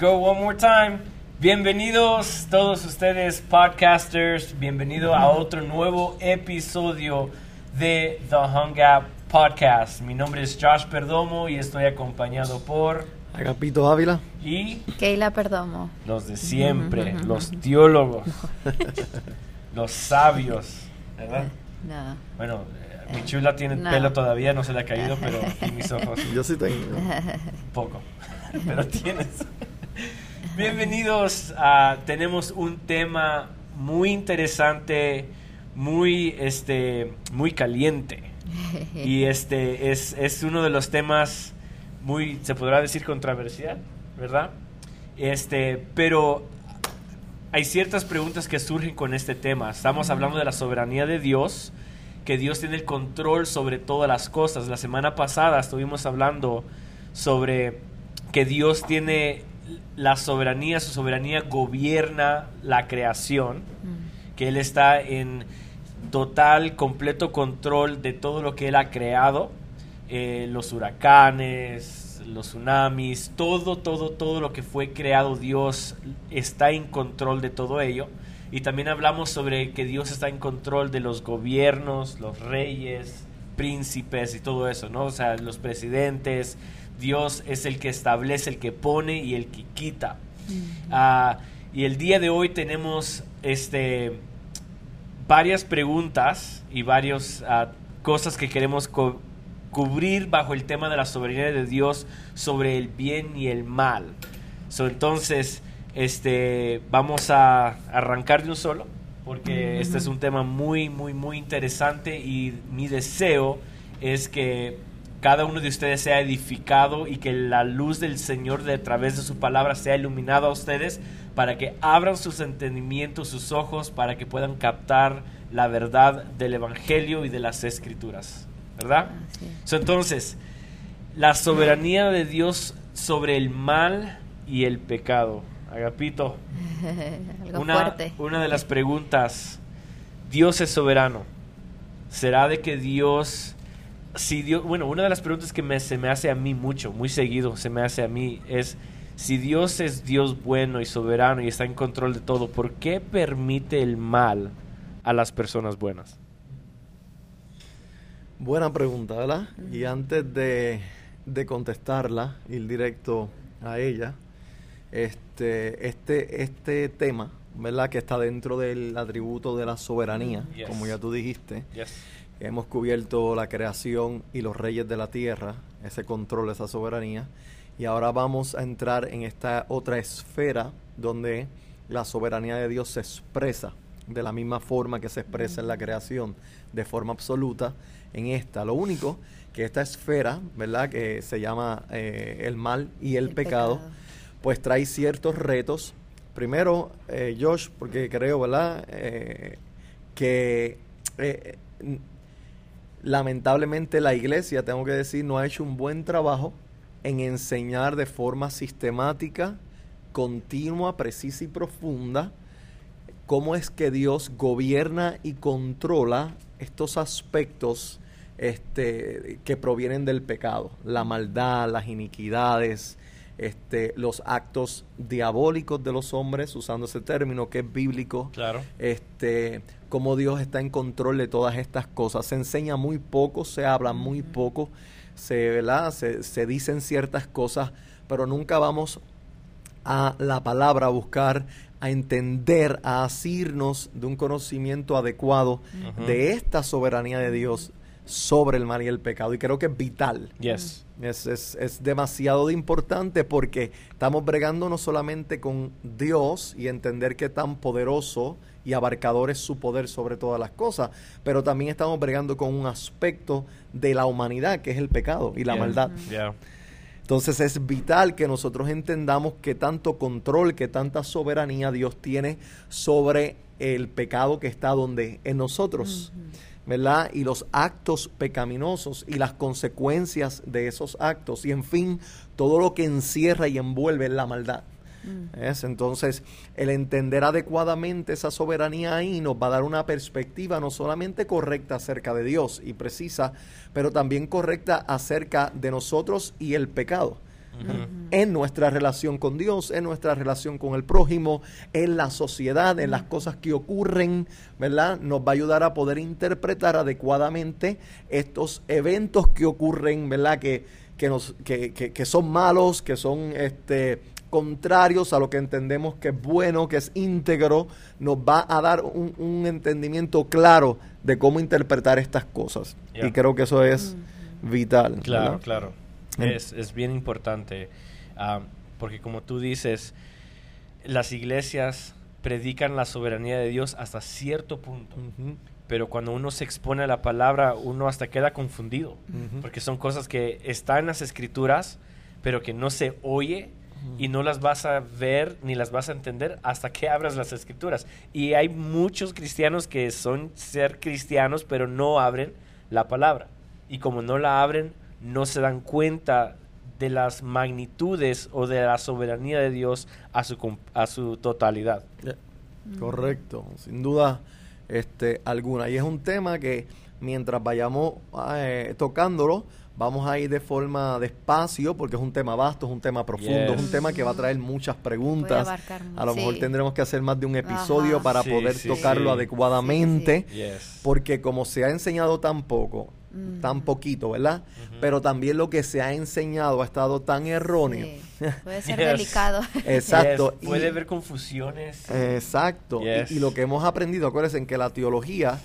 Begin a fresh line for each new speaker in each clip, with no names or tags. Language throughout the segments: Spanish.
go one more time. Bienvenidos todos ustedes podcasters, bienvenido a otro nuevo episodio de The Hung Up Podcast. Mi nombre es Josh Perdomo y estoy acompañado por
Agapito Ávila
y
Keila Perdomo.
los de siempre, los teólogos, los sabios, ¿verdad?
No.
Bueno, eh, mi chula tiene
No.
pelo todavía, no se le ha caído, pero en mis ojos
Yo sí tengo.
poco, pero tienes. Bienvenidos a tenemos un tema muy interesante, muy este muy caliente. Y este es, es uno de los temas muy se podrá decir controversial, ¿verdad? Este, pero hay ciertas preguntas que surgen con este tema. Estamos hablando de la soberanía de Dios, que Dios tiene el control sobre todas las cosas. La semana pasada estuvimos hablando sobre que Dios tiene la soberanía, su soberanía gobierna la creación, que Él está en total, completo control de todo lo que Él ha creado, eh, los huracanes, los tsunamis, todo, todo, todo lo que fue creado Dios está en control de todo ello. Y también hablamos sobre que Dios está en control de los gobiernos, los reyes, príncipes y todo eso, ¿no? O sea, los presidentes. Dios es el que establece, el que pone y el que quita. Ah, y el día de hoy tenemos este varias preguntas y varias ah, cosas que queremos co- cubrir bajo el tema de la soberanía de Dios sobre el bien y el mal. So, entonces, este, vamos a arrancar de un solo, porque este es un tema muy, muy, muy interesante y mi deseo es que cada uno de ustedes sea edificado y que la luz del Señor de a través de su palabra sea iluminada a ustedes para que abran sus entendimientos, sus ojos, para que puedan captar la verdad del Evangelio y de las Escrituras. ¿Verdad? So, entonces, la soberanía de Dios sobre el mal y el pecado. Agapito,
Algo
una,
fuerte.
una de las preguntas, Dios es soberano. ¿Será de que Dios, si Dios, bueno, una de las preguntas que me- se me hace a mí mucho, muy seguido se me hace a mí es, si Dios es Dios bueno y soberano y está en control de todo, ¿por qué permite el mal a las personas buenas?
Buena pregunta, ¿verdad? Y antes de, de contestarla, ir directo a ella, este, este, este tema, ¿verdad? Que está dentro del atributo de la soberanía,
Yes.
como ya tú dijiste.
Yes.
Hemos cubierto la creación y los reyes de la tierra, ese control, esa soberanía. Y ahora vamos a entrar en esta otra esfera donde la soberanía de Dios se expresa de la misma forma que se expresa en la creación, de forma absoluta, en esta. Lo único que esta esfera, ¿verdad? Que se llama eh, el mal y el,
El
pecado,
pecado.
pues trae ciertos retos. Primero, eh, Josh, porque creo, ¿verdad? Eh, que eh, lamentablemente la iglesia, tengo que decir, no ha hecho un buen trabajo en enseñar de forma sistemática, continua, precisa y profunda cómo es que Dios gobierna y controla estos aspectos este, que provienen del pecado, la maldad, las iniquidades, este, los actos diabólicos de los hombres, usando ese término que es bíblico,
Claro.
este, cómo Dios está en control de todas estas cosas. Se enseña muy poco, se habla muy poco, se, ¿verdad? se, se dicen ciertas cosas, pero nunca vamos a la palabra a buscar, a entender, a asirnos de un conocimiento adecuado de esta soberanía de Dios sobre el mal y el pecado. Y creo que es vital.
Yes.
Es, es, es demasiado de importante porque estamos bregando no solamente con Dios y entender qué tan poderoso y abarcador es su poder sobre todas las cosas, pero también estamos bregando con un aspecto de la humanidad que es el pecado y la
Yeah.
maldad.
Yeah.
Entonces es vital que nosotros entendamos que tanto control, que tanta soberanía Dios tiene sobre el pecado que está donde en nosotros, ¿verdad? Y los actos pecaminosos y las consecuencias de esos actos y en fin, todo lo que encierra y envuelve la maldad. ¿Ves? Entonces, el entender adecuadamente esa soberanía ahí nos va a dar una perspectiva no solamente correcta acerca de Dios y precisa, pero también correcta acerca de nosotros y el pecado. en nuestra relación con Dios, en nuestra relación con el prójimo, en la sociedad, en las cosas que ocurren, ¿verdad? Nos va a ayudar a poder interpretar adecuadamente estos eventos que ocurren, ¿verdad? Que, que, nos, que, que, que son malos, que son este, contrarios a lo que entendemos que es bueno, que es íntegro, nos va a dar un, un entendimiento claro de cómo interpretar estas cosas.
Yeah.
Y creo que eso es vital.
Claro,
¿verdad?
claro.
En-
Es, es bien importante. ah, porque como tú dices, las iglesias predican la soberanía de Dios hasta cierto punto. Pero cuando uno se expone a la palabra, uno hasta queda confundido. Porque son cosas que están en las escrituras, pero que no se oye y no las vas a ver ni las vas a entender hasta que abras las escrituras. Y hay muchos cristianos que son ser cristianos, pero no abren la palabra. Y como no la abren, no se dan cuenta de las magnitudes o de la soberanía de Dios a su, a su totalidad.
Ya, Correcto, sin duda este, alguna. Y es un tema que mientras vayamos eh, tocándolo, vamos a ir de forma despacio, porque es un tema vasto, es un tema profundo, es un tema que va a traer muchas preguntas.
abarcar mu-
A lo mejor
sí.
tendremos que hacer más de un episodio
Ajá.
para
Sí,
poder
sí,
tocarlo
sí.
adecuadamente.
Yes.
Porque como se ha enseñado tan poco, tan poquito, ¿verdad? Pero también lo que se ha enseñado ha estado tan erróneo.
Sí, Puede ser
Yes.
delicado.
Exacto.
Yes, Puede
y-
haber confusiones.
Exacto. Y, lo que hemos aprendido, acuérdense que la teología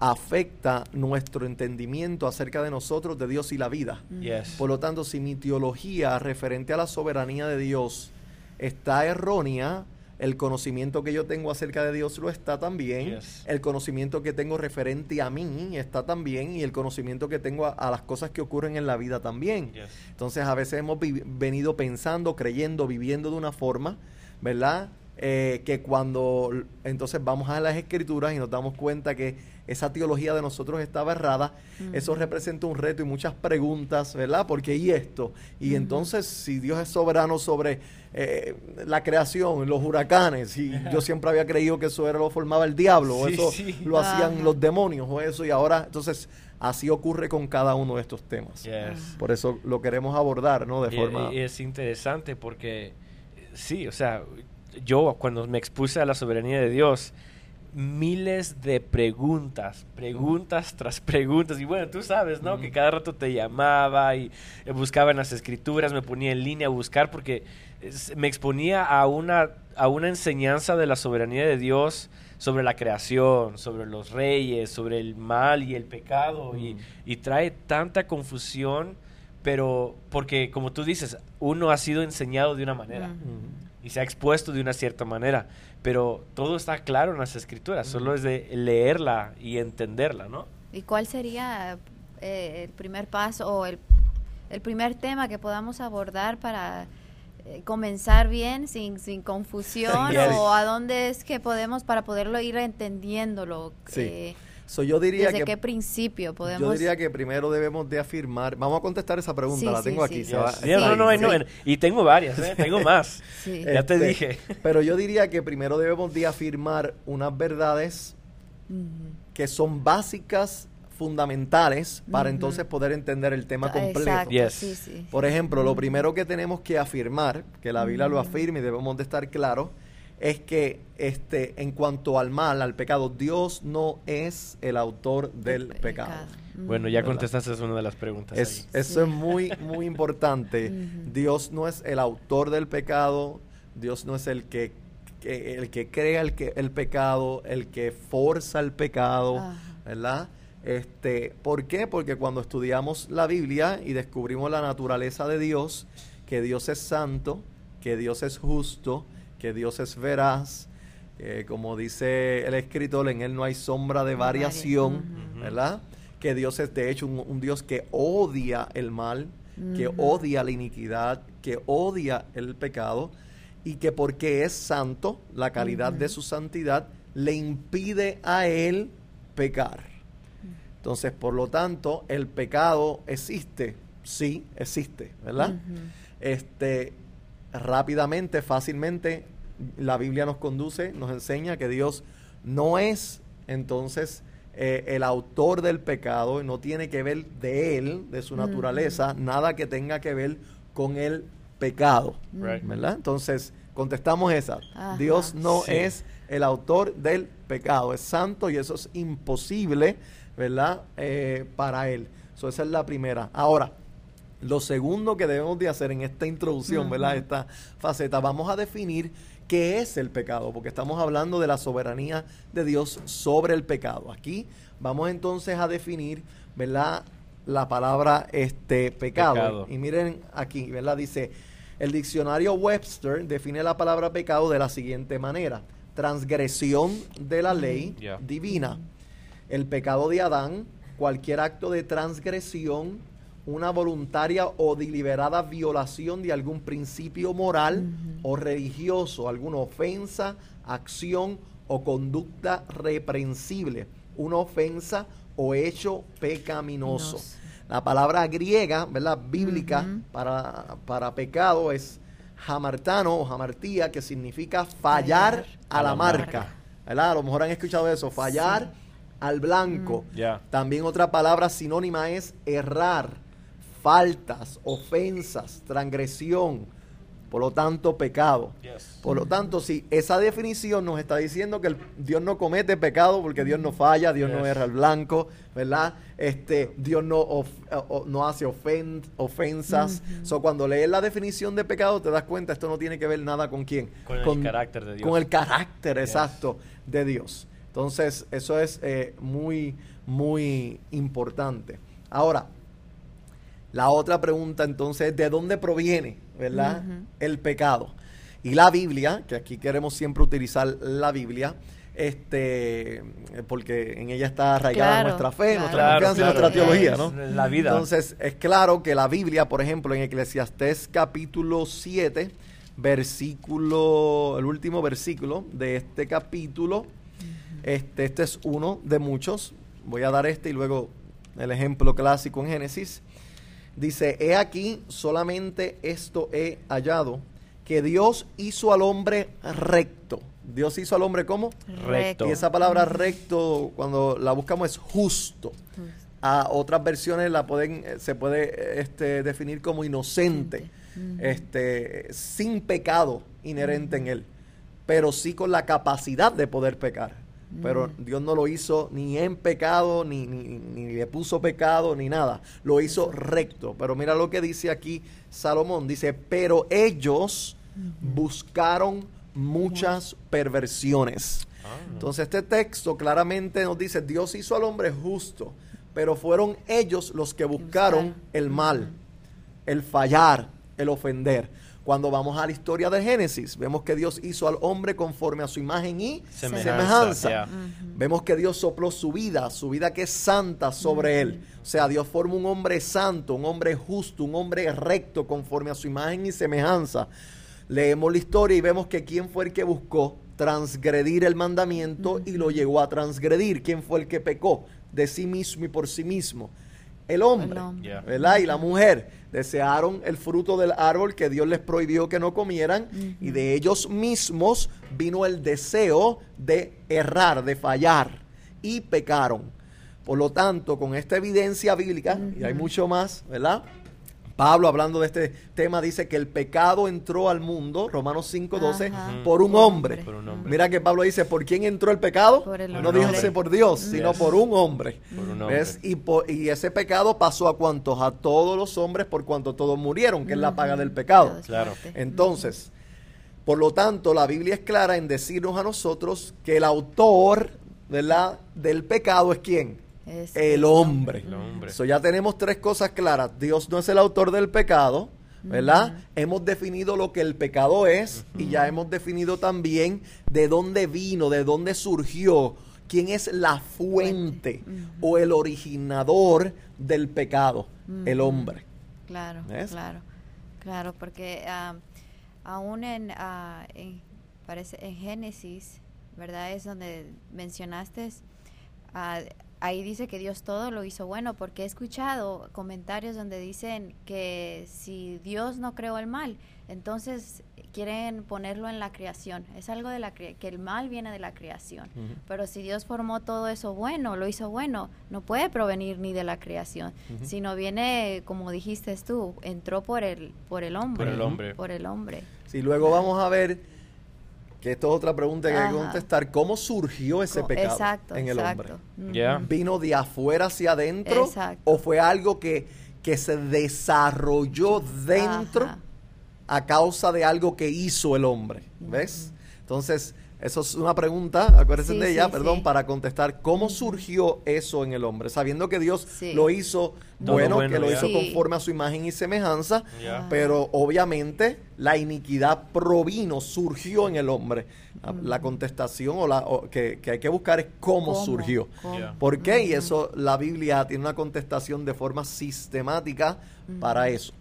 afecta nuestro entendimiento acerca de nosotros, de Dios y la vida.
Yes.
Por lo tanto, si mi teología referente a la soberanía de Dios está errónea, el conocimiento que yo tengo acerca de Dios lo está también.
Yes.
El conocimiento que tengo referente a mí está también. Y el conocimiento que tengo a, a las cosas que ocurren en la vida también.
Yes.
Entonces a veces hemos venido pensando, creyendo, viviendo de una forma, ¿verdad? Eh, que cuando entonces vamos a las escrituras y nos damos cuenta que esa teología de nosotros estaba errada, eso representa un reto y muchas preguntas, ¿verdad? Porque ¿y esto? Y entonces si Dios es soberano sobre eh, la creación, los huracanes, y yo siempre había creído que eso era lo formaba el diablo, o
Sí,
eso
sí.
lo hacían
Ajá.
los demonios, o eso, y ahora entonces así ocurre con cada uno de estos temas.
Yes.
Por eso lo queremos abordar, ¿no? De
Y-
forma...
y es interesante porque, sí, o sea, yo cuando me expuse a la soberanía de Dios, miles de preguntas, preguntas tras preguntas. Y bueno, tú sabes, ¿no? Que cada rato te llamaba y eh, buscaba en las escrituras, me ponía en línea a buscar porque es- me exponía a una, a una enseñanza de la soberanía de Dios sobre la creación, sobre los reyes, sobre el mal y el pecado. Y, y trae tanta confusión, pero porque, como tú dices, uno ha sido enseñado de una manera. Y se ha expuesto de una cierta manera, pero todo está claro en las escrituras, solo es de leerla y entenderla, ¿no?
¿Y cuál sería eh, el primer paso o el, el primer tema que podamos abordar para eh, comenzar bien, sin, sin confusión?
Yes.
¿O a dónde es que podemos para poderlo ir entendiéndolo?
Sí.
Eh,
So, yo diría
¿Desde
que
qué principio podemos...?
yo diría que primero debemos de afirmar. Vamos a contestar esa pregunta,
Sí,
la tengo
sí,
aquí.
sí.
se va-
no, no, no, y tengo varias, ¿eh? tengo más.
Sí.
Ya te
Este,
dije.
Pero yo diría que primero debemos de afirmar unas verdades que son básicas, fundamentales, para entonces poder entender el tema completo.
Exacto,
Yes.
sí, sí.
Por ejemplo, lo primero que tenemos que afirmar, que la Biblia lo afirma y debemos de estar claros, es que este, en cuanto al mal, al pecado, Dios no es el autor del
El
pecado.
Ujú.
Bueno, ya
¿Verdad?
contestaste una de las preguntas.
Es-
ahí.
eso es muy, muy importante. Dios no es el autor del pecado, Dios no es el que, que- el que crea el, que, el pecado, el que forza el pecado. ¿verdad? Este, ¿Por qué? Porque cuando estudiamos la Biblia y descubrimos la naturaleza de Dios, que Dios es santo, que Dios es justo, que Dios es veraz, eh, como dice el escritor, en Él no hay sombra de variación. ¿verdad? Que Dios es de hecho un, un Dios que odia el mal, que odia la iniquidad, que odia el pecado y que porque es santo, la calidad de su santidad le impide a él pecar. Entonces, por lo tanto, el pecado existe, sí, existe, ¿verdad? Este, rápidamente, fácilmente, la Biblia nos conduce, nos enseña que Dios no es entonces eh, el autor del pecado, no tiene que ver de él, de su naturaleza, nada que tenga que ver con el pecado.
Right.
¿Verdad? Entonces, contestamos esa.
Ajá.
Dios no
Sí.
es el autor del pecado, es santo y eso es imposible, ¿verdad? Eh, para él. So, esa es la primera. Ahora, lo segundo que debemos de hacer en esta introducción, ¿verdad? Esta faceta, vamos a definir qué es el pecado, porque estamos hablando de la soberanía de Dios sobre el pecado. Aquí vamos entonces a definir, ¿verdad? La palabra este pecado.
Pecado.
Y miren aquí, ¿verdad? Dice, el diccionario Webster define la palabra pecado de la siguiente manera: transgresión de la ley
Yeah.
divina. El pecado de Adán, cualquier acto de transgresión, una voluntaria o deliberada violación de algún principio moral o religioso, alguna ofensa, acción o conducta reprensible, una ofensa o hecho pecaminoso.
Nos.
La palabra griega, ¿verdad? Bíblica para, para pecado es jamartano o jamartía, que significa fallar,
Fallar.
a, la, marca.
marca.
¿Verdad? A lo mejor han escuchado eso, fallar al blanco.
Ya.
También otra palabra sinónima es errar, faltas, ofensas, transgresión, por lo tanto pecado.
Yes.
Por lo tanto, si esa definición nos está diciendo que el- Dios no comete pecado porque Dios no falla, Dios no erra al blanco, ¿verdad? Este, Dios no, of- eh, o- no hace ofen- ofensas. So, cuando lees la definición de pecado te das cuenta, esto no tiene que ver nada con quién.
Con el carácter de Dios.
Con el carácter
Yes.
exacto de Dios. Entonces, eso es eh, muy, muy importante. Ahora, la otra pregunta entonces es, ¿de dónde proviene, verdad? El pecado. Y la Biblia, que aquí queremos siempre utilizar la Biblia, este, porque en ella está arraigada
Claro,
nuestra fe,
claro.
nuestra confianza y nuestra
claro.
teología, ¿no?
La vida.
Entonces, es claro que la Biblia, por ejemplo, en Eclesiastés capítulo 7, versículo, el último versículo de este capítulo, este, este es uno de muchos. Voy a dar este y luego el ejemplo clásico en Génesis. Dice, he aquí, solamente esto he hallado, que Dios hizo al hombre recto. Dios hizo al hombre como
Recto.
y esa palabra recto, cuando la buscamos, es justo. A otras versiones la pueden, eh, se puede eh, este, definir como inocente, este, sin pecado inherente en él, pero sí con la capacidad de poder pecar. Pero Dios no lo hizo ni en pecado, ni, ni, ni le puso pecado, ni nada. Lo hizo recto. Pero mira lo que dice aquí Salomón. Dice, pero ellos buscaron muchas perversiones. Entonces este texto claramente nos dice, Dios hizo al hombre justo, pero fueron ellos los que buscaron
buscaron.
el mal, el fallar, el ofender. Cuando vamos a la historia de Génesis, vemos que Dios hizo al hombre conforme a su imagen y
Semejanza,
semejanza.
yeah.
Vemos que Dios sopló su vida, su vida que es santa sobre él. O sea, Dios forma un hombre santo, un hombre justo, un hombre recto conforme a su imagen y semejanza. Leemos la historia y vemos que quién fue el que buscó transgredir el mandamiento y lo llegó a transgredir. ¿Quién fue el que pecó de sí mismo y por sí mismo? El hombre,
El hombre.
Yeah.
¿verdad? Y la mujer desearon el fruto del árbol que Dios les prohibió que no comieran y de ellos mismos vino el deseo de errar, de fallar y pecaron. Por lo tanto, con esta evidencia bíblica, y hay mucho más, ¿verdad? Pablo, hablando de este tema, dice que el pecado entró al mundo, Romanos 5.12,
Ajá.
por un
Por
hombre.
Por un hombre.
Mira que Pablo dice, ¿por quién entró el pecado?
Por el
no díjase por Dios, sino
Yes.
por un hombre.
Por un hombre.
¿Ves? Y, po- y ese pecado pasó a cuantos, a todos los hombres, por cuanto todos murieron, que es la paga del pecado.
Claro.
Entonces, por lo tanto, la Biblia es clara en decirnos a nosotros que el autor ¿verdad? del pecado es quién?
Es-
el hombre.
El hombre.
So, ya tenemos tres cosas claras. Dios no es el autor del pecado, ¿verdad? Hemos definido lo que el pecado es y ya hemos definido también de dónde vino, de dónde surgió, quién es la fuente o el originador del pecado, el hombre.
Claro,
¿Ves?
claro, claro, porque ah, aún en, ah, en- parece en Génesis, ¿verdad? Es donde mencionaste, ah, ahí dice que Dios todo lo hizo bueno, porque he escuchado comentarios donde dicen que si Dios no creó el mal, entonces, quieren ponerlo en la creación. Es algo de la que el mal viene de la creación. Pero si Dios formó todo eso bueno, lo hizo bueno, no puede provenir ni de la creación, sino viene, como dijiste tú, entró por el por el hombre.
Por el hombre.
Por el hombre.
Sí, luego vamos a ver que esto es otra pregunta que hay que contestar, ¿cómo surgió ese pecado en el hombre? ¿Vino de afuera hacia adentro o fue algo que, que se desarrolló dentro? a causa de algo que hizo el hombre. ¿Ves? Entonces, eso es una pregunta, acuérdense de ella, perdón, para contestar. Cómo surgió eso en el hombre, sabiendo que Dios lo hizo bueno, que lo hizo conforme a su imagen y semejanza, pero obviamente la iniquidad provino, surgió en el hombre. La, contestación o la que, hay que buscar es cómo, surgió. ¿Por qué? Y eso la Biblia tiene una contestación de forma sistemática para eso.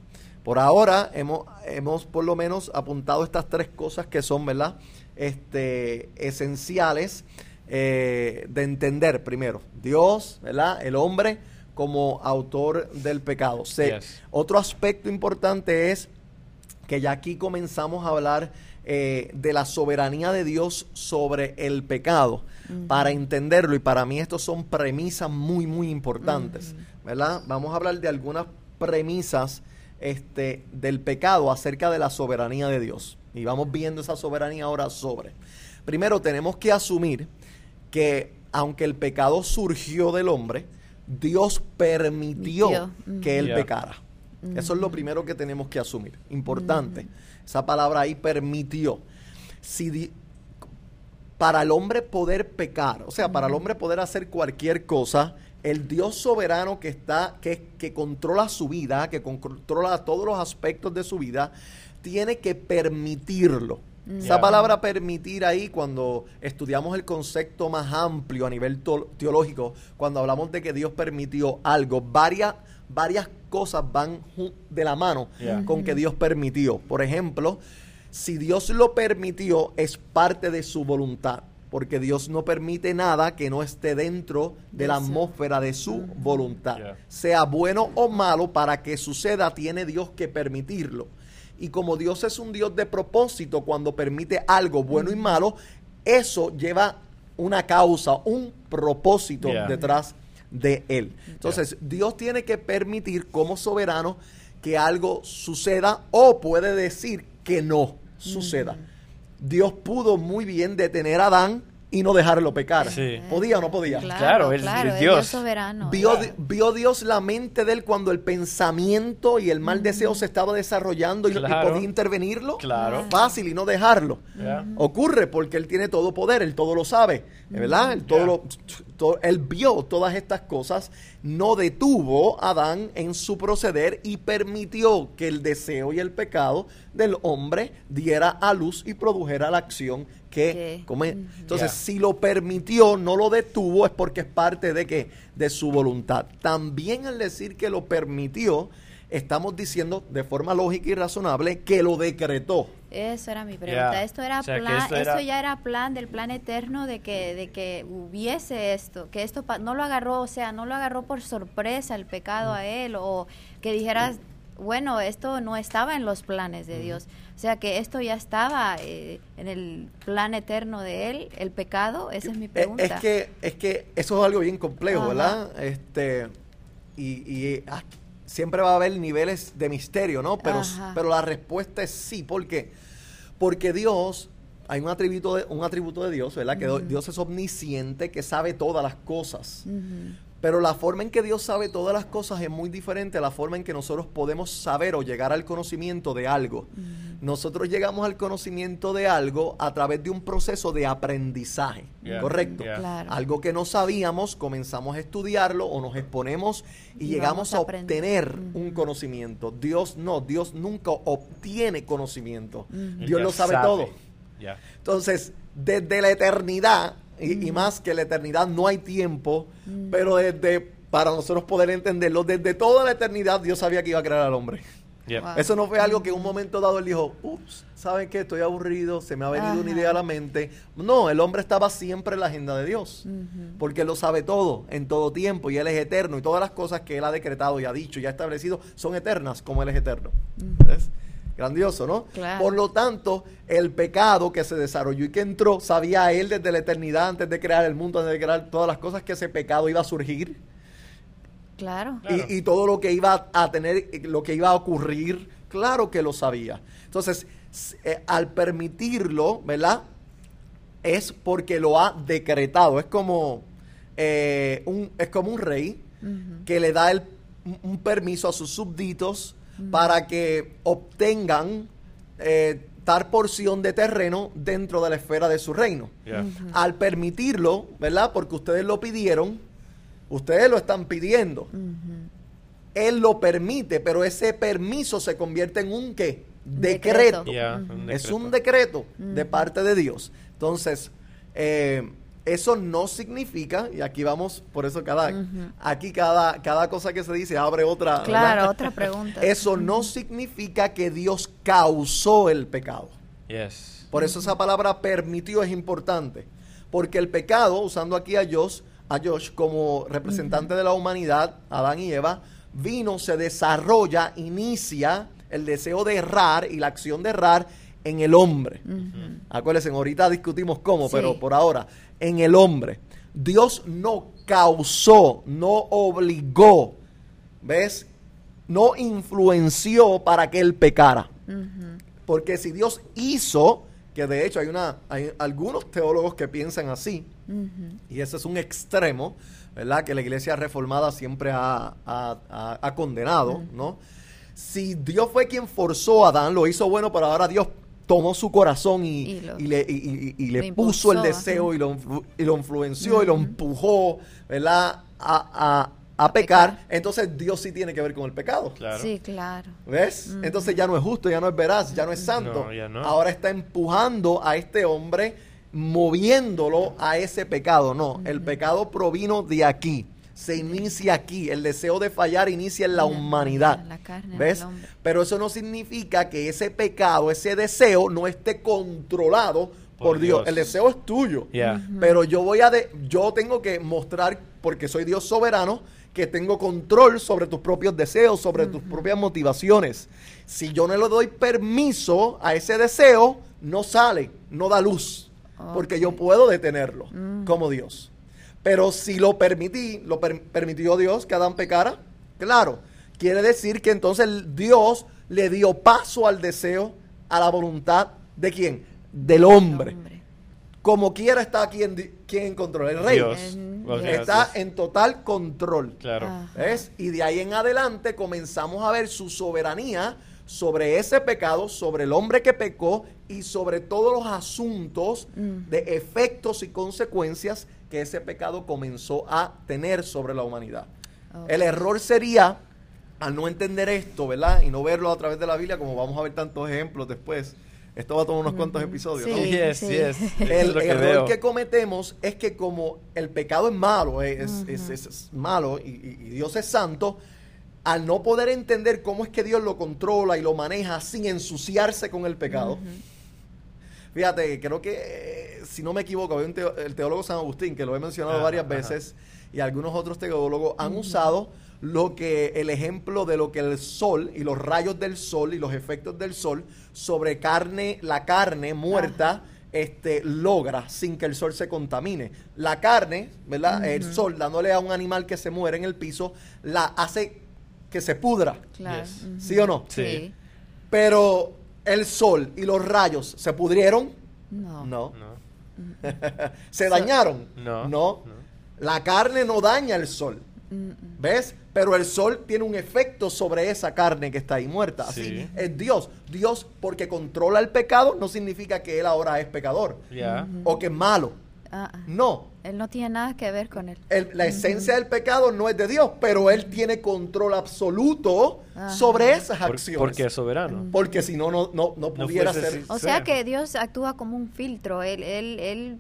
Por ahora hemos, hemos por lo menos apuntado estas tres cosas que son, ¿verdad? Este, esenciales eh, de entender primero. Dios, ¿verdad? El hombre como autor del pecado. Otro aspecto importante es que ya aquí comenzamos a hablar eh, de la soberanía de Dios sobre el pecado. Para entenderlo, y para mí estos son premisas muy, muy importantes, ¿verdad? Vamos a hablar de algunas premisas este, del pecado acerca de la soberanía de Dios. Y vamos viendo esa soberanía ahora sobre. Primero tenemos que asumir que aunque el pecado surgió del hombre, Dios permitió que él pecara. Eso es lo primero que tenemos que asumir. Importante. Esa palabra ahí permitió. Si para el hombre poder pecar, o sea, para el hombre poder hacer cualquier cosa, el Dios soberano que está, que, que controla su vida, que controla todos los aspectos de su vida, tiene que permitirlo. Esa palabra permitir ahí, cuando estudiamos el concepto más amplio a nivel teológico, cuando hablamos de que Dios permitió algo, varias, varias cosas van de la mano con que Dios permitió. Por ejemplo, si Dios lo permitió, es parte de su voluntad porque Dios no permite nada que no esté dentro de la atmósfera de su voluntad. Sea bueno o malo, para que suceda, tiene Dios que permitirlo. Y como Dios es un Dios de propósito, cuando permite algo bueno y malo, eso lleva una causa, un propósito detrás de él. Entonces, Dios tiene que permitir como soberano que algo suceda o puede decir que no suceda. Dios pudo muy bien detener a Adán y no dejarlo pecar. ¿Podía o no podía?
Claro, es, Dios.
soberano.
Vio, Dios la mente de él cuando el pensamiento y el mal deseo se estaba desarrollando y, podía intervenirlo.
Claro.
Fácil y no dejarlo. Ocurre porque él tiene todo poder, él todo lo sabe, ¿verdad? Él, todo él vio todas estas cosas, no detuvo a Adán en su proceder y permitió que el deseo y el pecado del hombre diera a luz y produjera la acción que. Entonces, si lo permitió, no lo detuvo, es porque es parte de que de su voluntad. También al decir que lo permitió, estamos diciendo de forma lógica y razonable que lo decretó.
Eso era mi pregunta. Esto era plan, esto, ya era plan del plan eterno de que de que hubiese esto, que esto no lo agarró, o sea, no lo agarró por sorpresa el pecado a él o que dijeras, bueno, esto no estaba en los planes de Dios. O sea que esto ya estaba eh, en el plan eterno de él, el pecado, esa es mi pregunta.
Es que, es que eso es algo bien complejo, ¿verdad? Este, y, ah, siempre va a haber niveles de misterio, ¿no? Pero, pero la respuesta es sí, ¿por qué? Porque Dios, hay un atributo de, un atributo de Dios, ¿verdad? Que Dios es omnisciente, que sabe todas las cosas. Pero la forma en que Dios sabe todas las cosas es muy diferente a la forma en que nosotros podemos saber o llegar al conocimiento de algo. Nosotros llegamos al conocimiento de algo a través de un proceso de aprendizaje, ¿correcto? Algo que no sabíamos, comenzamos a estudiarlo o nos exponemos y, llegamos a, obtener un conocimiento. Dios no, Dios nunca obtiene conocimiento. Dios lo sabe, todo. Entonces, desde la eternidad, y, más que la eternidad no hay tiempo, pero desde, para nosotros poder entenderlo, desde toda la eternidad Dios sabía que iba a crear al hombre. Eso no fue algo que en un momento dado él dijo, ups, ¿saben qué? Estoy aburrido, se me ha venido una idea a la mente. No, el hombre estaba siempre en la agenda de Dios, porque él lo sabe todo, en todo tiempo, y él es eterno, y todas las cosas que él ha decretado y ha dicho y ha establecido son eternas, como él es eterno. Grandioso, ¿no?
Claro.
Por lo tanto, el pecado que se desarrolló y que entró, sabía él desde la eternidad, antes de crear el mundo, antes de crear todas las cosas, que ese pecado iba a surgir
Claro.
Claro.
y, y todo lo que iba a tener, lo que iba a ocurrir, claro que lo sabía. Entonces, eh, al permitirlo, ¿verdad? Es porque lo ha decretado. Es como, eh, un, es como un rey que le da el- un- un permiso a sus súbditos para que obtengan eh, tal porción de terreno dentro de la esfera de su reino.
Yeah.
Al permitirlo, ¿verdad? Porque ustedes lo pidieron, ustedes lo están pidiendo. Él lo permite, pero ese permiso se convierte en un qué?
Decreto.
Decreto.
Yeah, un
Es
decreto.
un decreto de parte de Dios. Entonces, eh, eso no significa, y aquí vamos, por eso cada, aquí cada, cada cosa que se dice abre otra.
Claro,
¿verdad?
otra pregunta.
Eso no significa que Dios causó el pecado.
Yes.
Por eso esa palabra permitió es importante. Porque el pecado, usando aquí a Josh, a Josh como representante de la humanidad, Adán y Eva, vino, se desarrolla, inicia el deseo de errar y la acción de errar en el hombre.
Ujú.
Acuérdense, ahorita discutimos cómo,
Sí.
pero por ahora, en el hombre. Dios no causó, no obligó, ¿ves? No influenció para que él pecara. Porque si Dios hizo, que de hecho hay una, hay algunos teólogos que piensan así, y ese es un extremo, ¿verdad? Que la iglesia reformada siempre ha, ha- ha- ha condenado, ¿no? Si Dios fue quien forzó a Adán, lo hizo bueno, pero ahora Dios tomó su corazón y,
Y lo-
y le, y- y- y le
lo
puso el deseo y lo, lo influenció y lo empujó, ¿verdad? A, a- a pecar.
pecar.
Entonces Dios sí tiene que ver con el pecado.
Claro.
Sí, claro.
¿Ves? Entonces ya no es justo, ya no es veraz, ya no es santo.
No, ya no.
Ahora está empujando a este hombre, moviéndolo a ese pecado. No, el pecado provino de aquí. Se inicia aquí. El deseo de fallar inicia en la
En la-
humanidad.
en la carne
¿Ves? Pero eso no significa que ese pecado, ese deseo, no esté controlado por,
Por
Dios.
Dios.
El deseo es tuyo.
Yeah.
Pero yo voy a de, yo tengo que mostrar, porque soy Dios soberano, que tengo control sobre tus propios deseos, sobre tus propias motivaciones. Si yo no le doy permiso a ese deseo, no sale, no da luz, porque yo puedo detenerlo
Mm.
como Dios. Pero si lo permití, lo per- permitió Dios que Adán pecara, claro, quiere decir que entonces Dios le dio paso al deseo, a la voluntad de quién? Del hombre.
Hombre.
Como quiera está quien, di- quien controla el rey.
Dios.
Está en total control.
Claro.
¿Ves? Y de ahí en adelante comenzamos a ver su soberanía sobre ese pecado, sobre el hombre que pecó y sobre todos los asuntos
Mm.
de efectos y consecuencias que ese pecado comenzó a tener sobre la humanidad. El error sería, al no entender esto, ¿verdad? Y no verlo a través de la Biblia, como vamos a ver tantos ejemplos después. Esto va a tomar unos cuantos episodios, ¿no?
Sí,
yes,
sí.
yes.
El
que
error
veo.
que cometemos es que como el pecado es malo, eh, es, es- es- es malo y, y- y Dios es santo, al no poder entender cómo es que Dios lo controla y lo maneja sin ensuciarse con el pecado. Fíjate, creo que, eh, si no me equivoco, había un teo- el teólogo San Agustín, que lo he mencionado
Ajá,
varias
ajá.
veces, y algunos otros teólogos han usado lo que el ejemplo de lo que el sol y los rayos del sol y los efectos del sol sobre carne, la carne muerta, este, logra sin que el sol se contamine. La carne, ¿verdad? El sol dándole a un animal que se muere en el piso, la hace que se pudra.
Claro.
Yes.
¿Sí o no?
Sí.
Pero el sol y los rayos se pudrieron.
No.
No.
No.
¿Se
So-
dañaron?
No.
No.
No.
La carne no daña el sol.
Mm, mm.
¿Ves? Pero el sol tiene un efecto sobre esa carne que está ahí muerta. Así
Sí.
es Dios. Dios, porque controla el pecado, no significa que Él ahora es pecador
Ya.
o que es malo.
Ah, ah.
No.
Él no tiene nada que ver con él.
El- la esencia del pecado no es de Dios, pero Él tiene control absoluto
Ajá.
sobre esas
Por-
acciones.
porque es soberano.
Porque si no, no, no, no pudiera ser.
O sea que Dios actúa como un filtro. Él, él, él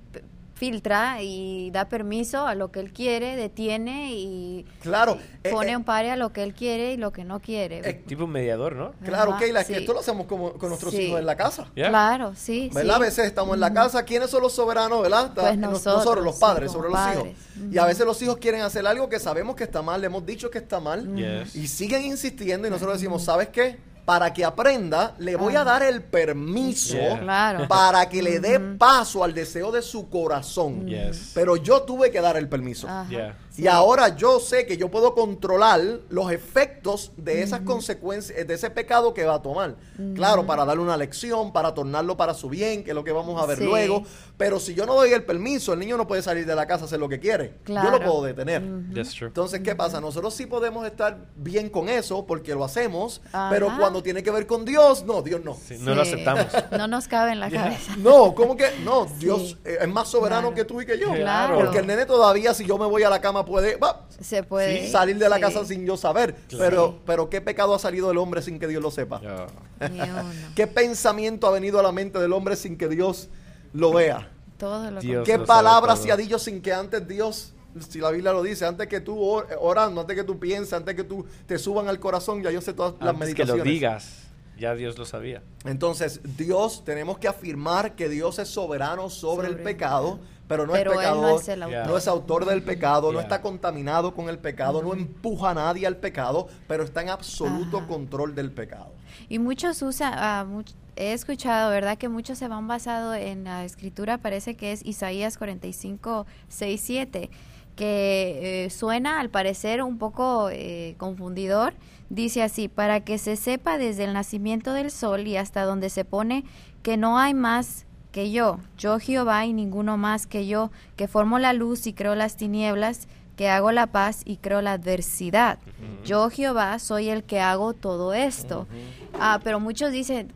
filtra y da permiso a lo que él quiere, detiene y
Claro. eh,
pone
eh,
un pare a lo que él quiere y lo que no quiere.
Eh,
Tipo un mediador, ¿no?
Claro,
Ajá,
Keila, es que
sí.
esto lo hacemos como, con nuestros
Sí.
hijos en la casa.
Claro, sí,
¿Verdad?
sí.
A veces estamos en la casa. ¿Quiénes son los soberanos, verdad?
Pues
nos-
nosotros,
los
sí,
padres, sobre los
padres.
hijos. Y a veces los hijos quieren hacer algo que sabemos que está mal, le hemos dicho que está mal. Y siguen insistiendo y nosotros decimos, ¿sabes qué? Para que aprenda, le voy a dar el permiso
Yeah.
Para que le dé paso al deseo de su corazón.
Yes.
Pero yo tuve que dar el permiso.
Ajá,
Yeah.
Y ahora yo sé que yo puedo controlar los efectos de esas consecuencias, de ese pecado que va a tomar. Claro, para darle una lección, para tornarlo para su bien, que es lo que vamos a ver
Sí.
luego. Pero si yo no doy el permiso, el niño no puede salir de la casa a hacer lo que quiere. Yo lo puedo detener. Entonces, ¿qué pasa? Nosotros sí podemos estar bien con eso porque lo hacemos, pero cuando tiene que ver con Dios, no, Dios no.
Sí, no lo aceptamos.
No nos cabe en la cabeza.
No, ¿cómo que? No, Dios eh, es más soberano
Claro.
que tú y que yo.
Claro.
Porque el nene todavía, si yo me voy a la cama, puede va,
Se puede.
sí, salir de la
sí.
casa sin yo saber. Pero, pero ¿qué pecado ha salido del hombre sin que Dios lo sepa?
Yeah.
¿Qué pensamiento ha venido a la mente del hombre sin que Dios lo vea?
Todo lo
Dios
¿Qué
lo todo.
se ha dicho sin que antes Dios, si la Biblia lo dice, antes que tú or- orando, antes que tú pienses, antes que tú te suban al corazón, ya yo sé todas las
Antes que lo
meditaciones.
digas, ya Dios lo sabía.
Entonces, Dios, tenemos que afirmar que Dios es soberano sobre, el
Sobre-
pecado, pero no
Pero
es pecador,
no es el autor.
No es autor del pecado, no está contaminado con el pecado, no empuja a nadie al pecado, pero está en absoluto
Ajá.
control del pecado.
Y muchos usan, ah, much- he escuchado, ¿verdad? Que muchos se van basado en la escritura, parece que es Isaías 45, 6, 7, que eh, suena al parecer un poco eh, confundidor. Dice así, para que se sepa desde el nacimiento del sol y hasta donde se pone que no hay más que yo, yo Jehová y ninguno más que yo, que formo la luz y creo las tinieblas, que hago la paz y creo la adversidad. Yo Jehová soy el que hago todo esto. Ah, pero muchos dicen,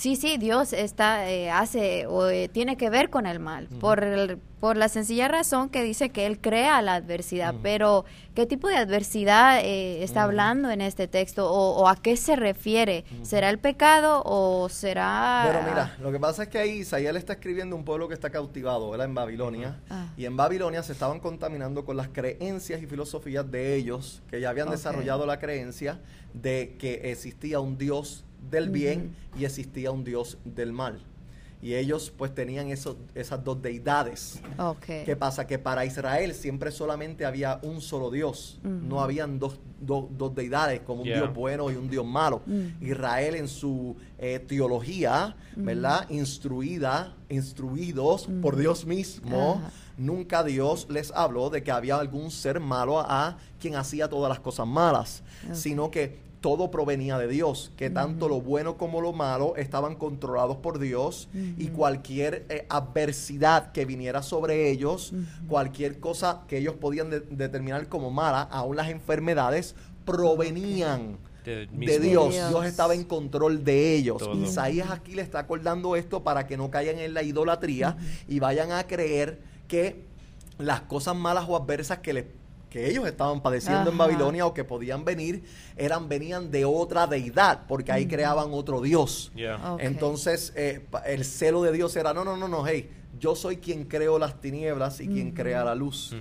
sí, sí, Dios está, eh, hace o eh, tiene que ver con el mal, por, el- por la sencilla razón que dice que Él crea la adversidad. Pero, ¿qué tipo de adversidad eh, está hablando en este texto? O, o a qué se refiere? ¿Será el pecado o será...?
Pero mira, lo que pasa es que ahí Isaías le está escribiendo un pueblo que está cautivado, ¿verdad? En Babilonia.
Ah.
Y en Babilonia se estaban contaminando con las creencias y filosofías de ellos, que ya habían desarrollado la creencia de que existía un Dios del bien y existía un Dios del mal. Y ellos pues tenían esos, esas dos deidades.
Ok.
¿Qué pasa? Que para Israel siempre solamente había un solo Dios. No habían dos, dos- dos deidades, como un
Yeah.
Dios bueno y un Dios malo.
Mm.
Israel en su eh, teología, ¿verdad? Instruida, instruidos por Dios mismo. Nunca Dios les habló de que había algún ser malo a quien hacía todas las cosas malas, sino que todo provenía de Dios, que tanto lo bueno como lo malo estaban controlados por Dios y cualquier eh, adversidad que viniera sobre ellos, cualquier cosa que ellos podían de- determinar como mala, aún las enfermedades, provenían de Dios.
Dios.
Dios estaba en control de ellos.
Todo.
Isaías aquí le está acordando esto para que no caigan en la idolatría y vayan a creer que las cosas malas o adversas que les que ellos estaban padeciendo en. Babilonia o que podían venir eran venían de otra deidad porque ahí creaban otro Dios.
Yeah.
Entonces eh, el celo de Dios era no no no no hey yo soy quien creo las tinieblas y quien crea la luz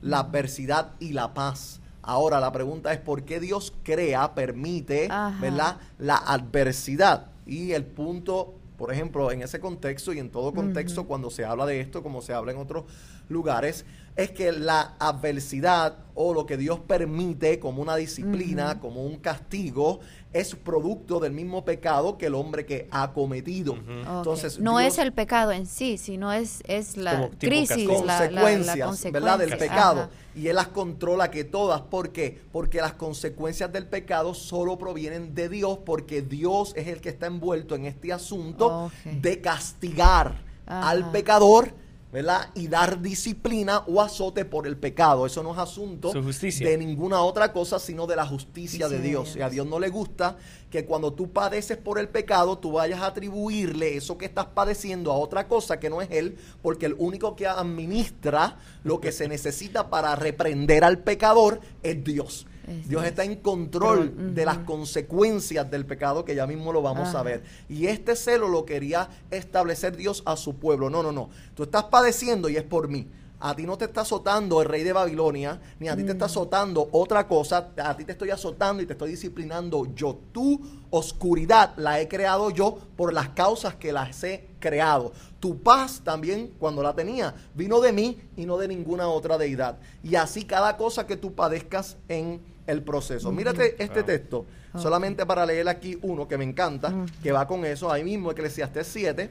la adversidad y la paz. Ahora la pregunta es por qué Dios crea, permite,
Ajá.
¿verdad? La adversidad. Y el punto, por ejemplo, en ese contexto y en todo contexto cuando se habla de esto, como se habla en otros lugares, es que la adversidad o lo que Dios permite como una disciplina, como un castigo, es producto del mismo pecado que el hombre que ha cometido. Entonces,
no
Dios-
es el pecado en sí, sino es, es la crisis, la, la- la
consecuencias, ¿verdad? Del pecado.
Ajá.
Y Él las controla que todas. ¿Por qué? Porque las consecuencias del pecado solo provienen de Dios, porque Dios es el que está envuelto en este asunto de castigar
Ajá.
al pecador. ¿Verdad? Y dar disciplina o azote por el pecado. Eso no es asunto
Su justicia.
de ninguna otra cosa, sino de la justicia de
de
Dios. Y a
Dios.
Dios no le gusta que cuando tú padeces por el pecado, tú vayas a atribuirle eso que estás padeciendo a otra cosa que no es Él, porque el único que administra lo que se necesita para reprender al pecador es Dios.
Es
Dios está en control de las consecuencias del pecado que ya mismo lo vamos a ver. Y este celo lo quería establecer Dios a su pueblo. No, no, no. Tú estás padeciendo y es por mí. A ti no te está azotando el rey de Babilonia, ni a ti te está azotando otra cosa. A ti te estoy azotando y te estoy disciplinando yo. Tu oscuridad la he creado yo por las causas que las he creado. Tu paz también, cuando la tenía, vino de mí y no de ninguna otra deidad. Y así cada cosa que tú padezcas en el proceso. Mírate este texto, solamente para leer aquí uno que me encanta, que va con eso, ahí mismo Eclesiastés 7,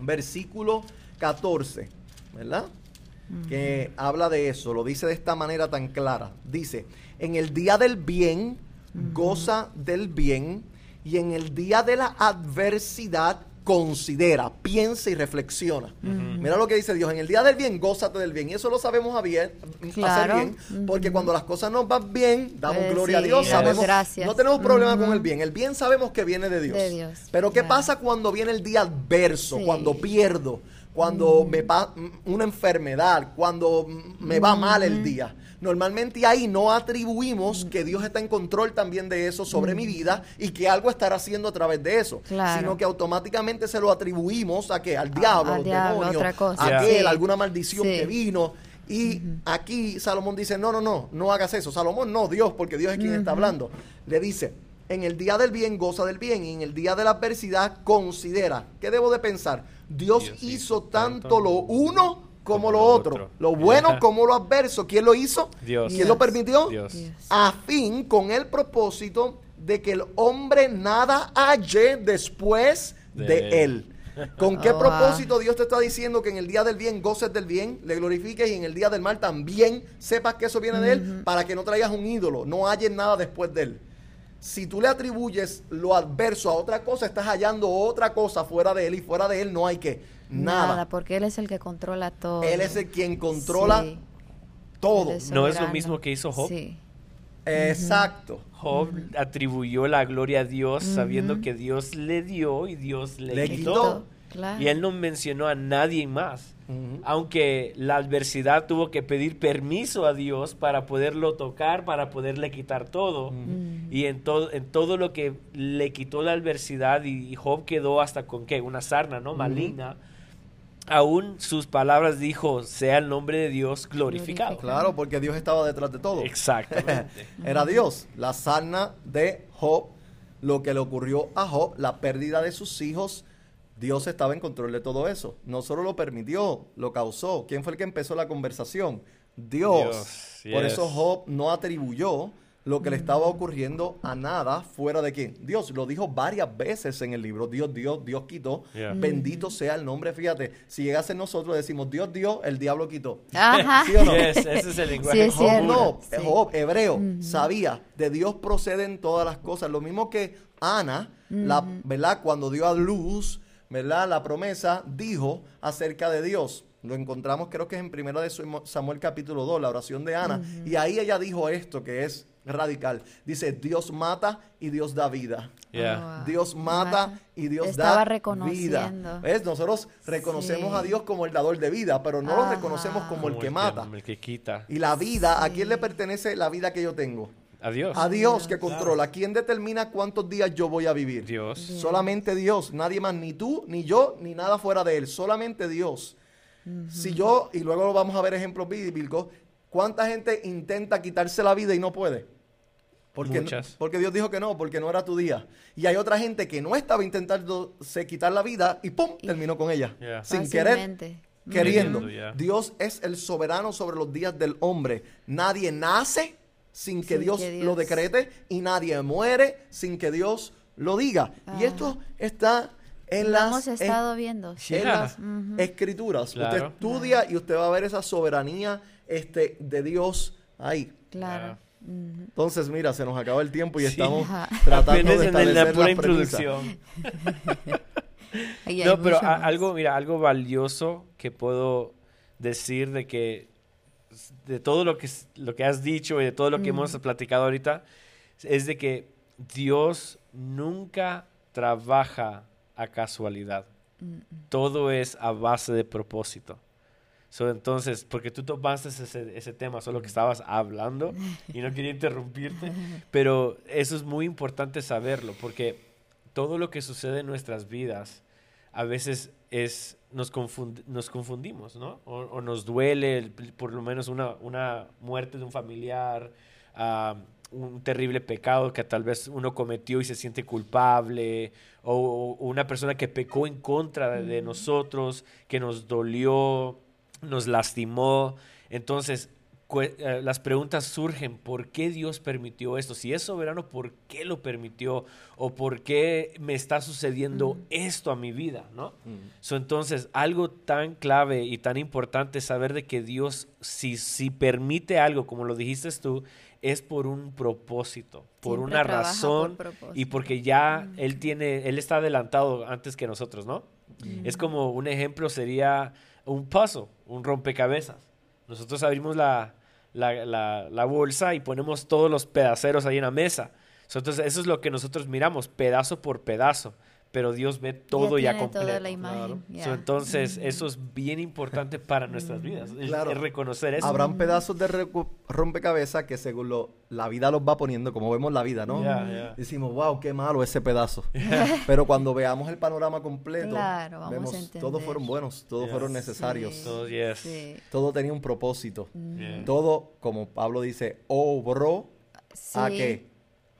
versículo 14, ¿verdad? Que habla de eso, lo dice de esta manera tan clara. Dice, en el día del bien, goza del bien, y en el día de la adversidad, considera, piensa y reflexiona. Mira lo que dice Dios, en el día del bien, gózate del bien. Y eso lo sabemos a bien, hacer bien, porque cuando las cosas nos van bien, damos
Eh,
gloria a Dios. Sabemos,
gracias.
no tenemos problema con el bien. El bien sabemos que viene de Dios.
De Dios,
Pero ¿qué
claro.
pasa cuando viene el día adverso,
Sí.
cuando pierdo, cuando me pa una enfermedad, cuando me va mal el día? Normalmente ahí no atribuimos que Dios está en control también de eso sobre mi vida y que algo estará haciendo a través de eso,
Claro.
sino que automáticamente se lo atribuimos a que al diablo, a
al
los
diablo,
demonios,
otra cosa.
a aquel,
Sí.
alguna maldición
Sí.
que vino. Y aquí Salomón dice, no, no, no, no hagas eso. Salomón no, Dios, porque Dios es quien está hablando. Le dice, en el día del bien goza del bien y en el día de la adversidad considera. ¿Qué debo de pensar? Dios,
Dios
hizo
hizo
tanto
tanto
lo uno como,
como
lo
lo
otro.
otro.
Lo bueno como lo adverso. ¿Quién lo hizo?
Dios.
¿Quién
Dios.
lo permitió?
Dios.
A fin, con el propósito de que el hombre nada halle después de,
De
él. ¿Con qué
Oh,
propósito Dios te está diciendo que en el día del bien goces del bien, le glorifiques y en el día del mal también sepas que eso viene de él para que no traigas un ídolo, no halles nada después de él? Si tú le atribuyes lo adverso a otra cosa, estás hallando otra cosa fuera de él y fuera de él no hay que nada.
Nada, porque Él es el que controla todo.
Él es el quien controla
Sí,
todo.
Es
¿No es lo mismo que hizo Job?
Sí.
Exacto.
Job atribuyó la gloria a Dios sabiendo que Dios le dio y Dios le,
Le
quitó.
quitó.
Claro.
Y él no mencionó a nadie más. Aunque la adversidad tuvo que pedir permiso a Dios para poderlo tocar, para poderle quitar todo. Y en, todo en todo lo que le quitó la adversidad y, y Job quedó hasta con qué, una sarna, ¿no? Maligna. Aún sus palabras dijo, sea el nombre de Dios glorificado.
Claro, porque Dios estaba detrás de todo.
Exactamente.
Era Dios. La sarna de Job, lo que le ocurrió a Job, la pérdida de sus hijos, Dios estaba en control de todo eso. No solo lo permitió, lo causó. ¿Quién fue el que empezó la conversación? Dios.
Dios,
Por eso Job no atribuyó lo que le estaba ocurriendo a nada fuera de quién. Dios lo dijo varias veces en el libro. Dios dio, Dios quitó.
Yeah.
Bendito sea el nombre. Fíjate, si llegase nosotros decimos Dios dio, el diablo quitó.
Ajá.
¿Sí o no?
Yes, ese es el lenguaje.
Sí, es
Job.
cierto.
No,
Sí.
Job, hebreo, sabía, de Dios proceden todas las cosas. Lo mismo que Ana, la, ¿verdad? Cuando dio a luz, ¿verdad? La promesa dijo acerca de Dios. Lo encontramos, creo que es en primera de Samuel capítulo 2, la oración de Ana. Y ahí ella dijo esto que es radical. Dice, Dios mata y Dios da vida.
Yeah.
Wow.
Dios mata y Dios
Estaba
da
reconociendo.
vida. ¿Ves? Nosotros reconocemos
Sí.
a Dios como el dador de vida, pero no lo reconocemos como el que mata.
El que quita.
Y la vida, ¿a quién le pertenece la vida que yo tengo?
Adiós.
A Dios que controla. ¿Quién determina cuántos días yo voy a vivir?
Dios.
Solamente Dios, nadie más, ni tú, ni yo, ni nada fuera de Él, solamente Dios. Si yo, y luego vamos a ver ejemplos bíblicos, ¿cuánta gente intenta quitarse la vida y no puede? Porque,
Muchas.
porque Dios dijo que no, porque no era tu día. Y hay otra gente que no estaba intentando se quitar la vida y ¡pum!
Y-
terminó con ella.
Yeah.
Sin querer, queriendo. Dios es el soberano sobre los días del hombre. Nadie nace sin que,
Sin
Dios,
que
lo decrete y nadie muere sin que Dios lo diga. Y
Ah.
esto está en
Lo
las,
hemos
en-
estado viendo.
en las escrituras.
Claro.
Usted estudia y usted va a ver esa soberanía este, de Dios ahí.
Claro.
Entonces, mira, se nos acaba el tiempo y
Sí.
estamos
Ajá.
tratando de
en la
establecer
pura
las
introducción. No, pero a- algo, mira, algo valioso que puedo decir de que de todo lo que lo que has dicho y de todo lo que hemos platicado ahorita es de que Dios nunca trabaja a casualidad. Todo es a base de propósito. So, entonces, porque tú tomaste ese, ese tema, solo que estabas hablando y no quería interrumpirte, pero eso es muy importante saberlo, porque todo lo que sucede en nuestras vidas a veces es nos, confund- nos confundimos, ¿no? O, o nos duele el- por lo menos una, una muerte de un familiar, un terrible pecado que tal vez uno cometió y se siente culpable, o, o una persona que pecó en contra de, de nosotros, que nos dolió, nos lastimó. Entonces, eh, las preguntas surgen, ¿por qué Dios permitió esto? Si es soberano, ¿por qué lo permitió? ¿O por qué me está sucediendo esto a mi vida? ¿no? So, entonces, algo tan clave y tan importante es saber de que Dios, si, si permite algo, como lo dijiste tú, es por un propósito, por
Siempre
una razón
por
y porque ya Él tiene, Él está adelantado antes que nosotros, ¿no? Es como un ejemplo sería un puzzle, un rompecabezas. Nosotros abrimos la, la, la- la bolsa y ponemos todos los pedaceros ahí en la mesa. Entonces, eso es lo que nosotros miramos, pedazo por pedazo. Pero Dios ve todo ya,
tiene
completo.
toda la imagen.
So,
ya.
entonces, eso es bien importante para nuestras vidas. es-
Claro.
es reconocer eso.
Habrán pedazos de rompecabezas que según lo, la vida los va poniendo, como vemos la vida, ¿no?
Ya, ya.
Decimos, wow, qué malo ese pedazo. Pero cuando veamos el panorama completo,
Claro, vamos a
vemos,
entender.
todos fueron buenos, todos
Yes.
fueron necesarios.
Sí,
Todo, yes.
sí.
Todo tenía un propósito.
Yeah.
Todo, como Pablo dice, obró a
Sí.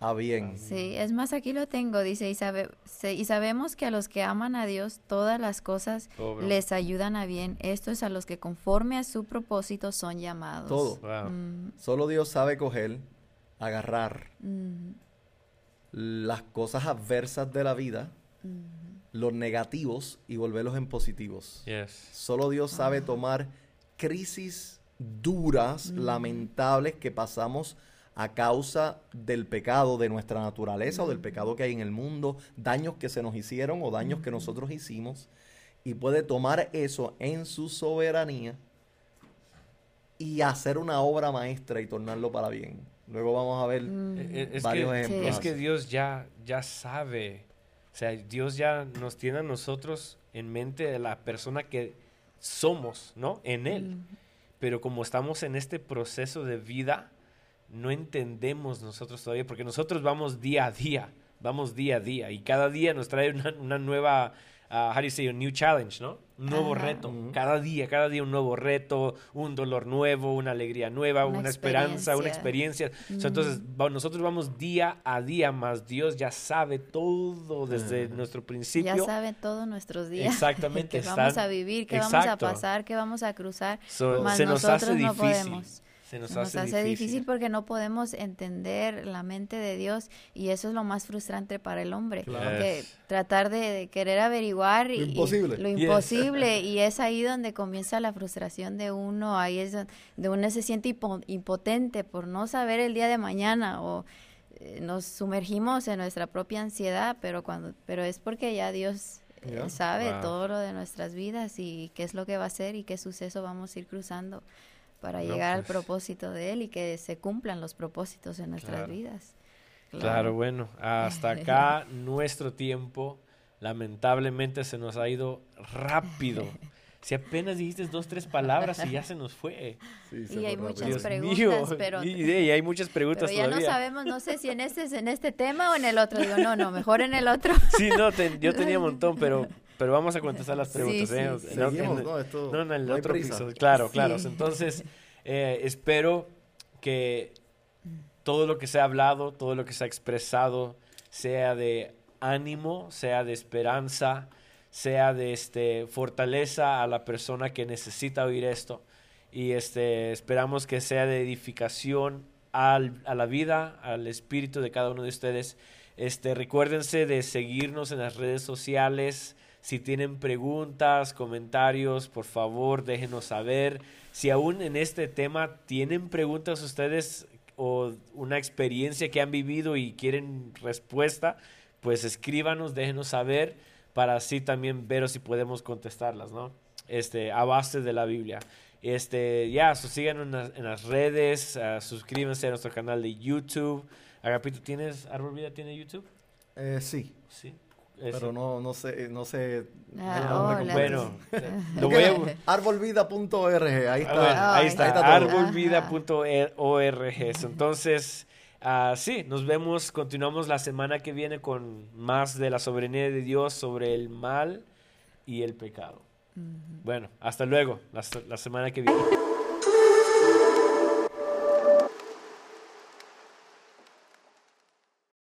A bien.
Sí, es más, aquí lo tengo, dice, y, sabe- se- y sabemos que a los que aman a Dios todas las cosas
Obvio.
les ayudan a bien. Esto es a los que conforme a su propósito son llamados.
Todo.
Wow.
Mm,
Solo Dios sabe coger, agarrar
mm,
las cosas adversas de la vida, los negativos y volverlos en positivos.
Yes.
Solo Dios sabe tomar crisis duras, lamentables que pasamos a causa del pecado de nuestra naturaleza o del pecado que hay en el mundo, daños que se nos hicieron o daños que nosotros hicimos, y puede tomar eso en su soberanía y hacer una obra maestra y tornarlo para bien. Luego vamos a ver
Eh, Es
varios
que,
ejemplos.
es que. Dios ya, ya sabe. O sea, Dios ya nos tiene a nosotros en mente de la persona que somos, ¿no? En Él. Pero como estamos en este proceso de vida, no entendemos nosotros todavía, porque nosotros vamos día a día, vamos día a día, y cada día nos trae una, una nueva, ah, how do you say, a new challenge, ¿no? Un nuevo
Ajá.
reto. Cada día, cada día un nuevo reto, un dolor nuevo, una alegría nueva, una,
Una
esperanza, una
experiencia.
So, entonces, nosotros vamos día a día, más Dios ya sabe todo desde nuestro principio.
Ya sabe todos nuestros días.
Exactamente,
que vamos
están-
a vivir, que vamos a pasar, que vamos a cruzar.
So,
mas
se nos
nosotros
hace
no
difícil.
podemos.
Se nos,
Nos
hace,
hace
difícil.
difícil porque no podemos entender la mente de Dios y eso es lo más frustrante para el hombre.
Claro.
Que
Yes.
tratar de, de querer averiguar y,
Lo
y-
imposible.
lo
Yes.
imposible y es ahí donde comienza la frustración de uno, ahí es donde uno se siente hipo- impotente por no saber el día de mañana o eh, nos sumergimos en nuestra propia ansiedad, pero cuando pero es porque ya Dios eh, sabe
Wow.
todo lo de nuestras vidas y qué es lo que va a hacer y qué suceso vamos a ir cruzando para
No,
llegar al
pues.
propósito de Él y que se cumplan los propósitos en nuestras
Claro.
vidas.
Claro, bueno, hasta acá nuestro tiempo lamentablemente se nos ha ido rápido. Si apenas dijiste dos, tres palabras y ya se nos fue.
Sí, se
Y hay
fue
muchas
rápido.
Dios
preguntas,
mío.
pero-
Y, y hay muchas preguntas
Pero ya no sabemos, no sé si en este en este tema o en el otro. Digo, no, no, mejor en el otro.
Sí, no, te- yo tenía un montón, pero, pero vamos a contestar las preguntas.
sí,
¿eh?
sí.
No,
Seguimos,
en-
¿no? Esto-
no, en el
no
otro
prisa.
episodio. Claro,
Sí.
claro. Entonces, eh, espero que todo lo que se ha hablado, todo lo que se ha expresado, sea de ánimo, sea de esperanza, sea de este, fortaleza a la persona que necesita oír esto. Y este, esperamos que sea de edificación al- a la vida, al espíritu de cada uno de ustedes. Este, recuérdense de seguirnos en las redes sociales. Si tienen preguntas, comentarios, por favor, déjenos saber. Si aún en este tema tienen preguntas ustedes o una experiencia que han vivido y quieren respuesta, pues escríbanos, déjenos saber para así también ver si podemos contestarlas, ¿no? Este, a base de la Biblia. Este, ya, so síganos en, las- en las redes, ah, suscríbanse a nuestro canal de YouTube. Agapito, ¿tienes, Árbol Vida tiene YouTube?
Eh, sí,
Sí. Ese.
pero no, no sé, no sé.
Ah.
Bueno, lo voy a...
Arbolvida.org, ahí
Ah, bueno,
está.
ahí está,
está
arbolvida.org. Entonces, ah, sí, nos vemos, continuamos la semana que viene con más de la soberanía de Dios sobre el mal y el pecado. Bueno, hasta luego, la, la semana que viene.